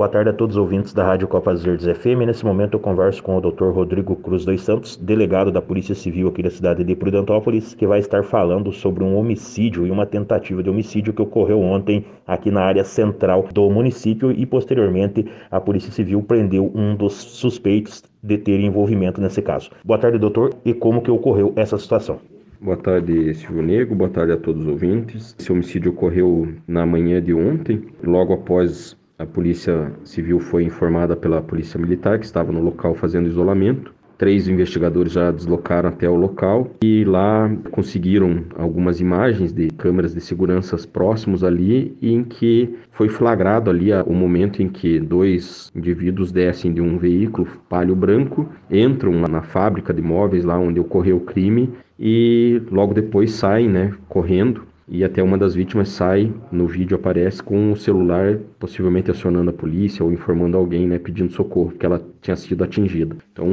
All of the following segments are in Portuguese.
Boa tarde a todos os ouvintes da Rádio Copas Verdes FM. Nesse momento eu converso com o Dr. Rodrigo Cruz dos Santos, delegado da Polícia Civil aqui da cidade de Prudentópolis, que vai estar falando sobre um homicídio e uma tentativa de homicídio que ocorreu ontem aqui na área central do município e posteriormente a Polícia Civil prendeu um dos suspeitos de ter envolvimento nesse caso. Boa tarde, doutor, e como que ocorreu essa situação? Boa tarde, Silvio Nego. Boa tarde a todos os ouvintes. Esse homicídio ocorreu na manhã de ontem, logo após a Polícia Civil foi informada pela Polícia Militar, que estava no local fazendo isolamento. Três investigadores já deslocaram até o local e lá conseguiram algumas imagens de câmeras de segurança próximos ali, em que foi flagrado ali o momento em que dois indivíduos descem de um veículo palio branco, entram na fábrica de móveis lá onde ocorreu o crime e logo depois saem, né, correndo e até uma das vítimas sai, no vídeo aparece com o celular, possivelmente acionando a polícia ou informando alguém, né, pedindo socorro, que ela tinha sido atingida. Então,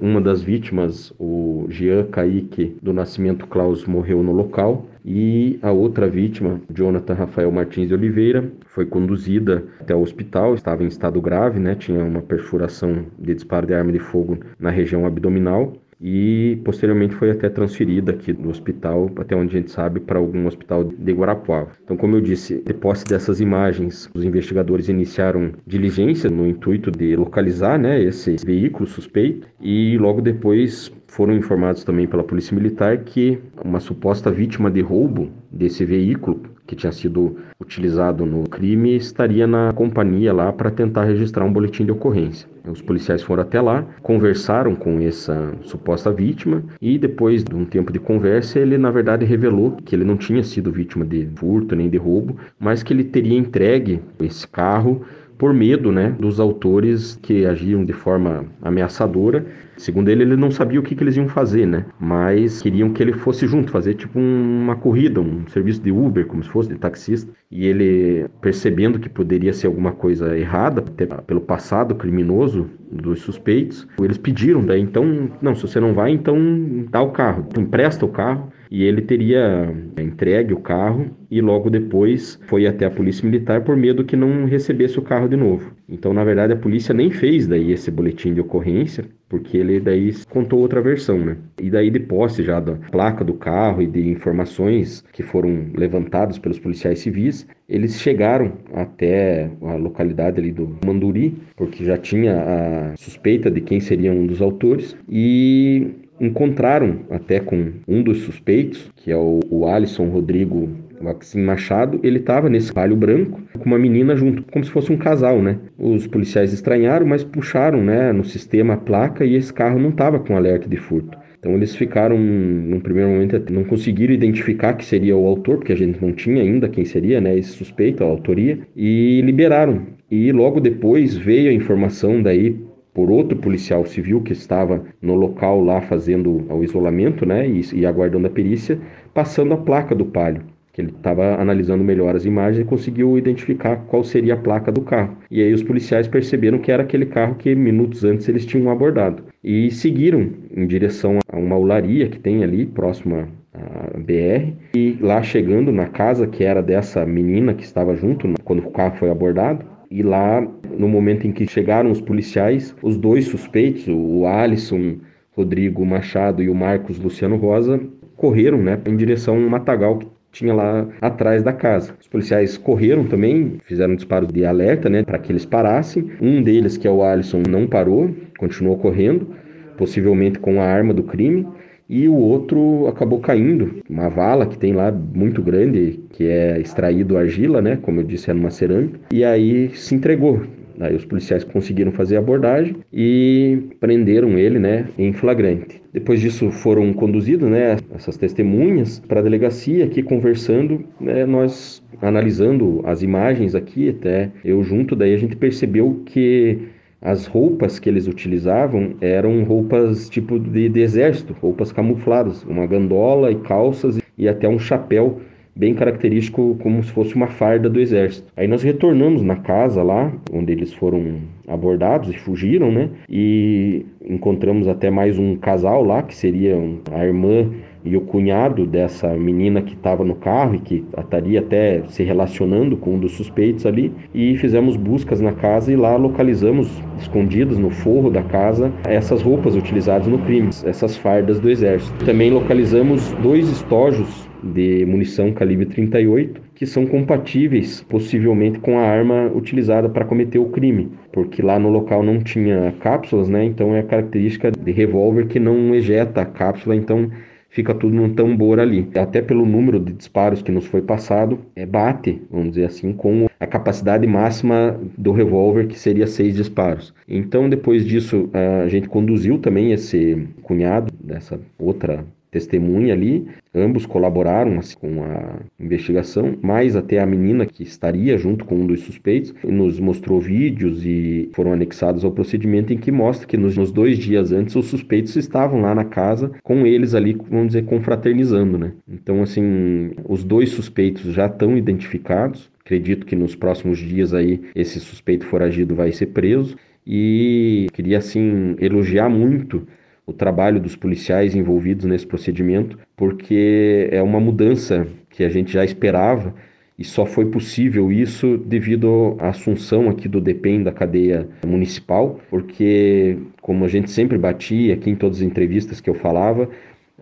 uma das vítimas, o Jean Kaique do Nascimento Klaus, morreu no local e a outra vítima, Jonathan Rafael Martins de Oliveira, foi conduzida até o hospital, estava em estado grave, né, tinha uma perfuração de disparo de arma de fogo na região abdominal e posteriormente foi até transferida aqui do hospital, até onde a gente sabe, para algum hospital de Guarapuava. Então, como eu disse, de posse dessas imagens, os investigadores iniciaram diligência no intuito de localizar né, esse veículo suspeito e logo depois foram informados também pela Polícia Militar que uma suposta vítima de roubo desse veículo que tinha sido utilizado no crime estaria na companhia lá para tentar registrar um boletim de ocorrência. Os policiais foram até lá, conversaram com essa suposta vítima e depois de um tempo de conversa, ele na verdade revelou que ele não tinha sido vítima de furto nem de roubo, mas que ele teria entregue esse carro por medo né, dos autores que agiam de forma ameaçadora. Segundo ele, ele não sabia o que, que eles iam fazer, né? Mas queriam que ele fosse junto, fazer tipo uma corrida, um serviço de Uber, como se fosse de taxista. E ele, percebendo que poderia ser alguma coisa errada, até pelo passado criminoso dos suspeitos, eles pediram daí, então, não, se você não vai, então dá o carro, empresta o carro e ele teria entregue o carro e logo depois foi até a polícia militar por medo que não recebesse o carro de novo. Então, na verdade, a polícia nem fez daí esse boletim de ocorrência, porque ele daí contou outra versão, né? E daí de posse já da placa do carro e de informações que foram levantadas pelos policiais civis, eles chegaram até a localidade ali do Manduri, porque já tinha a suspeita de quem seria um dos autores e encontraram até com um dos suspeitos, que é o, o Alisson Rodrigo Maxim Machado, ele estava nesse palio branco com uma menina junto, como se fosse um casal, né? Os policiais estranharam, mas puxaram, né, no sistema a placa e esse carro não estava com alerta de furto. Então eles ficaram, num primeiro momento, não conseguiram identificar que seria o autor, porque a gente não tinha ainda quem seria, né, esse suspeito, a autoria, e liberaram. E logo depois veio a informação daí por outro policial civil que estava no local lá fazendo o isolamento, né, e, e aguardando a perícia, passando a placa do palio que ele estava analisando melhor as imagens e conseguiu identificar qual seria a placa do carro. E aí os policiais perceberam que era aquele carro que minutos antes eles tinham abordado e seguiram em direção a uma olaria que tem ali próxima à BR e lá chegando na casa que era dessa menina que estava junto quando o carro foi abordado, e lá, no momento em que chegaram os policiais, os dois suspeitos, o Alisson Rodrigo Machado e o Marcos Luciano Rosa, correram né, em direção a um matagal que tinha lá atrás da casa. Os policiais correram também, fizeram um disparo de alerta né, para que eles parassem. Um deles, que é o Alisson, não parou, continuou correndo, possivelmente com a arma do crime e o outro acabou caindo. Uma vala que tem lá muito grande, que é extraído argila, né? Como eu disse, é numa cerâmica. E aí se entregou. Aí os policiais conseguiram fazer a abordagem e prenderam ele, né, em flagrante. Depois disso foram conduzidos, né, essas testemunhas para a delegacia aqui conversando, né, nós analisando as imagens aqui, até eu junto, daí a gente percebeu que as roupas que eles utilizavam eram roupas tipo de, de exército, roupas camufladas, uma gandola e calças e até um chapéu bem característico como se fosse uma farda do exército. Aí nós retornamos na casa lá, onde eles foram abordados e fugiram, né? E encontramos até mais um casal lá, que seria a irmã e o cunhado dessa menina que estava no carro e que estaria até se relacionando com um dos suspeitos ali e fizemos buscas na casa e lá localizamos escondidas no forro da casa essas roupas utilizadas no crime, essas fardas do exército. Também localizamos dois estojos de munição calibre 38 que são compatíveis possivelmente com a arma utilizada para cometer o crime, porque lá no local não tinha cápsulas, né? Então é a característica de revólver que não ejeta a cápsula, então fica tudo num tambor ali. Até pelo número de disparos que nos foi passado, é, bate, vamos dizer assim, com a capacidade máxima do revólver, que seria seis disparos. Então, depois disso, a gente conduziu também esse cunhado dessa outra testemunha ali. Ambos colaboraram assim, com a investigação, mais até a menina que estaria junto com um dos suspeitos nos mostrou vídeos e foram anexados ao procedimento em que mostra que nos, nos dois dias antes os suspeitos estavam lá na casa com eles ali, vamos dizer, confraternizando, né? Então, assim, os dois suspeitos já estão identificados. Acredito que nos próximos dias aí esse suspeito foragido vai ser preso e queria assim elogiar muito o trabalho dos policiais envolvidos nesse procedimento, porque é uma mudança que a gente já esperava e só foi possível isso devido à assunção aqui do DEPEN da cadeia municipal, porque como a gente sempre batia aqui em todas as entrevistas que eu falava,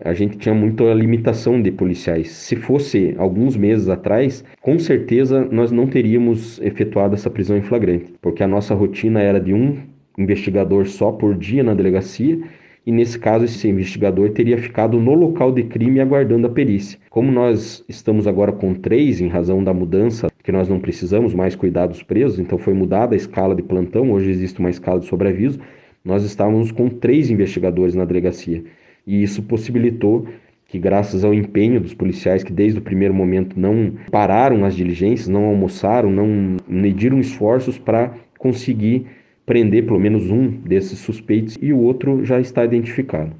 a gente tinha muita limitação de policiais. Se fosse alguns meses atrás, com certeza nós não teríamos efetuado essa prisão em flagrante, porque a nossa rotina era de um investigador só por dia na delegacia e nesse caso esse investigador teria ficado no local de crime aguardando a perícia. Como nós estamos agora com três, em razão da mudança, que nós não precisamos mais cuidar dos presos, então foi mudada a escala de plantão, hoje existe uma escala de sobreaviso, nós estávamos com três investigadores na delegacia. E isso possibilitou que graças ao empenho dos policiais que desde o primeiro momento não pararam as diligências, não almoçaram, não mediram esforços para conseguir prender pelo menos um desses suspeitos e o outro já está identificado.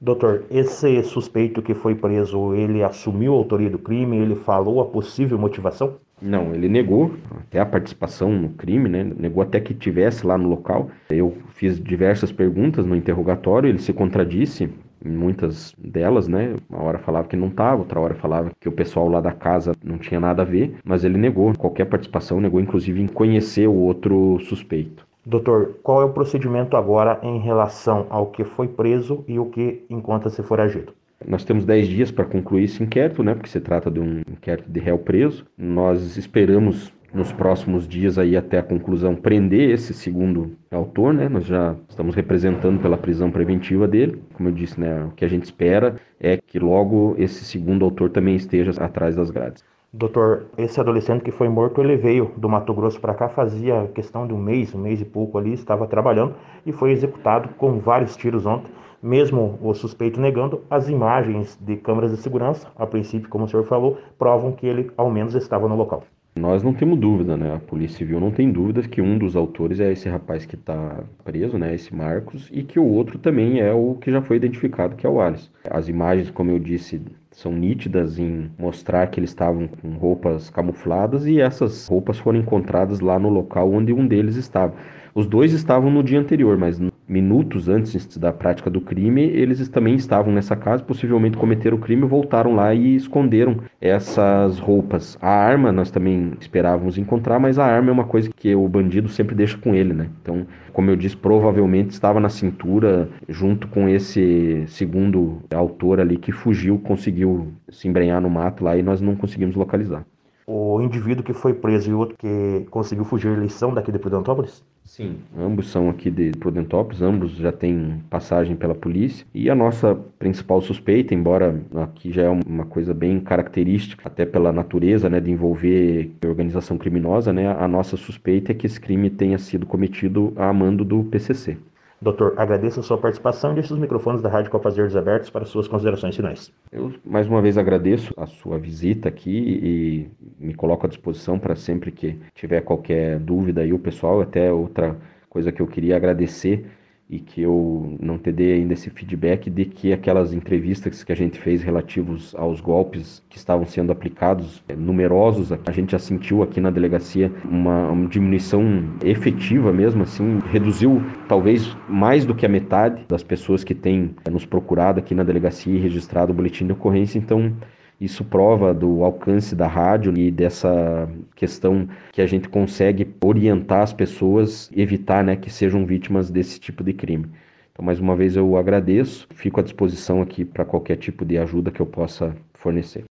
Doutor, esse suspeito que foi preso, ele assumiu a autoria do crime, ele falou a possível motivação? Não, ele negou até a participação no crime, né? Negou até que tivesse lá no local. Eu fiz diversas perguntas no interrogatório, ele se contradisse em muitas delas, né? Uma hora falava que não estava, outra hora falava que o pessoal lá da casa não tinha nada a ver, mas ele negou qualquer participação, negou inclusive em conhecer o outro suspeito. Doutor, qual é o procedimento agora em relação ao que foi preso e o que encontra-se foragido? Nós temos 10 dias para concluir esse inquérito, né, porque se trata de um inquérito de réu preso. Nós esperamos nos próximos dias aí até a conclusão prender esse segundo autor, né? Nós já estamos representando pela prisão preventiva dele. Como eu disse, né, o que a gente espera é que logo esse segundo autor também esteja atrás das grades. Doutor, esse adolescente que foi morto, ele veio do Mato Grosso para cá, fazia questão de um mês, um mês e pouco ali, estava trabalhando e foi executado com vários tiros ontem, mesmo o suspeito negando, as imagens de câmeras de segurança, a princípio, como o senhor falou, provam que ele ao menos estava no local. Nós não temos dúvida, né? A Polícia Civil não tem dúvidas que um dos autores é esse rapaz que está preso, né? Esse Marcos, e que o outro também é o que já foi identificado, que é o Alice. As imagens, como eu disse, são nítidas em mostrar que eles estavam com roupas camufladas e essas roupas foram encontradas lá no local onde um deles estava. Os dois estavam no dia anterior, mas minutos antes da prática do crime, eles também estavam nessa casa, possivelmente cometeram o crime, voltaram lá e esconderam essas roupas. A arma nós também esperávamos encontrar, mas a arma é uma coisa que o bandido sempre deixa com ele, né? Então, como eu disse, provavelmente estava na cintura junto com esse segundo autor ali que fugiu, conseguiu se embrenhar no mato lá e nós não conseguimos localizar o indivíduo que foi preso e o outro que conseguiu fugir, eles são daqui de Prudentópolis? Sim, ambos são aqui de Prudentópolis, ambos já têm passagem pela polícia. E a nossa principal suspeita, embora aqui já é uma coisa bem característica, até pela natureza né, de envolver organização criminosa, né, a nossa suspeita é que esse crime tenha sido cometido a mando do PCC. Doutor, agradeço a sua participação e deixo os microfones da Rádio Copas Verdes abertos para suas considerações finais. Eu mais uma vez agradeço a sua visita aqui e me coloco à disposição para sempre que tiver qualquer dúvida aí o pessoal. Até outra coisa que eu queria agradecer e que eu não te dei ainda esse feedback de que aquelas entrevistas que a gente fez relativos aos golpes que estavam sendo aplicados, é, numerosos, a gente já sentiu aqui na delegacia uma, uma diminuição efetiva mesmo, assim, reduziu talvez mais do que a metade das pessoas que têm é, nos procurado aqui na delegacia e registrado o boletim de ocorrência, então isso prova do alcance da rádio e dessa questão que a gente consegue orientar as pessoas, evitar né, que sejam vítimas desse tipo de crime. Então, mais uma vez, eu agradeço, fico à disposição aqui para qualquer tipo de ajuda que eu possa fornecer.